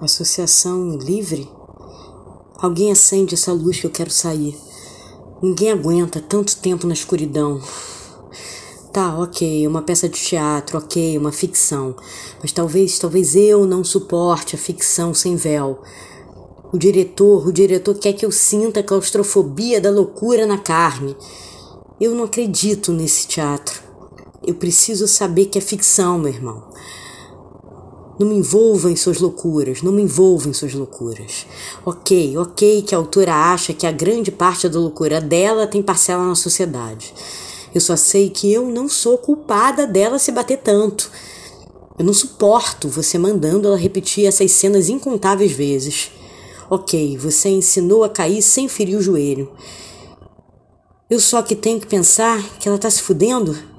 Associação livre? Alguém acende essa luz que eu quero sair. Ninguém aguenta tanto tempo na escuridão. Tá, ok, uma peça de teatro, ok, uma ficção. Mas talvez, talvez eu não suporte a ficção sem véu. O diretor, o diretor quer que eu sinta a claustrofobia da loucura na carne. Eu não acredito nesse teatro. Eu preciso saber que é ficção, meu irmão. Não me envolva em suas loucuras, não me envolva em suas loucuras. Ok, ok que a autora acha que a grande parte da loucura dela tem parcela na sociedade. Eu só sei que eu não sou culpada dela se bater tanto. Eu não suporto você mandando ela repetir essas cenas incontáveis vezes. Ok, você ensinou a cair sem ferir o joelho. Eu só que tenho que pensar que ela tá se fudendo?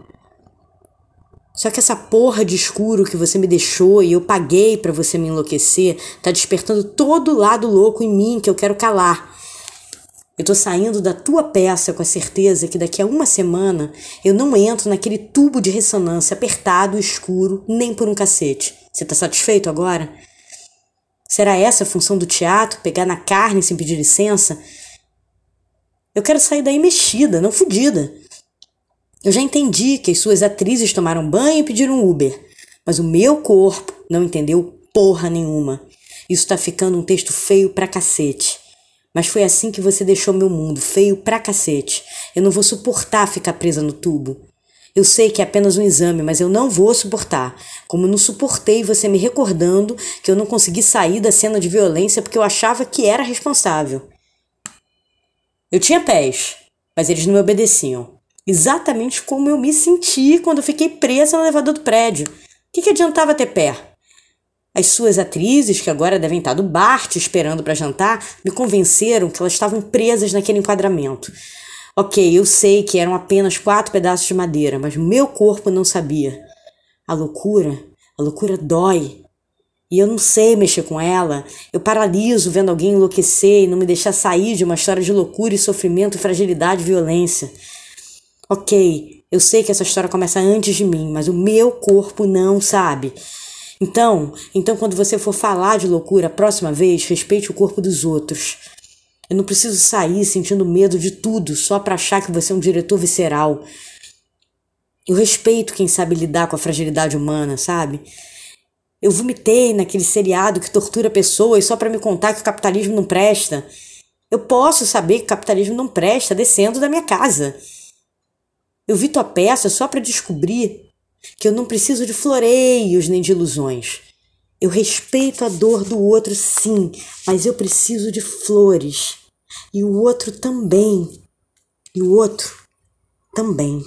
Só que essa porra de escuro que você me deixou e eu paguei para você me enlouquecer tá despertando todo o lado louco em mim que eu quero calar. Eu tô saindo da tua peça com a certeza que daqui a uma semana eu não entro naquele tubo de ressonância apertado, escuro, nem por um cacete. Você tá satisfeito agora? Será essa a função do teatro? Pegar na carne sem pedir licença? Eu quero sair daí mexida, não fodida. Eu já entendi que as suas atrizes tomaram banho e pediram Uber, mas o meu corpo não entendeu porra nenhuma. Isso tá ficando um texto feio pra cacete. Mas foi assim que você deixou meu mundo, feio pra cacete. Eu não vou suportar ficar presa no tubo. Eu sei que é apenas um exame, mas eu não vou suportar. Como não suportei você me recordando que eu não consegui sair da cena de violência porque eu achava que era responsável. Eu tinha pés, mas eles não me obedeciam exatamente como eu me senti quando fiquei presa no elevador do prédio. O que, que adiantava ter pé? As suas atrizes, que agora devem estar do bar te esperando para jantar, me convenceram que elas estavam presas naquele enquadramento. Ok, eu sei que eram apenas quatro pedaços de madeira, mas meu corpo não sabia. A loucura, a loucura dói. E eu não sei mexer com ela. Eu paraliso vendo alguém enlouquecer e não me deixar sair de uma história de loucura e sofrimento, fragilidade e violência. Ok, eu sei que essa história começa antes de mim, mas o meu corpo não sabe. Então, então quando você for falar de loucura a próxima vez, respeite o corpo dos outros. Eu não preciso sair sentindo medo de tudo só para achar que você é um diretor visceral. Eu respeito quem sabe lidar com a fragilidade humana, sabe? Eu vomitei naquele seriado que tortura pessoas só para me contar que o capitalismo não presta. Eu posso saber que o capitalismo não presta descendo da minha casa. Eu vi tua peça só para descobrir que eu não preciso de floreios nem de ilusões. Eu respeito a dor do outro, sim, mas eu preciso de flores. E o outro também. E o outro também.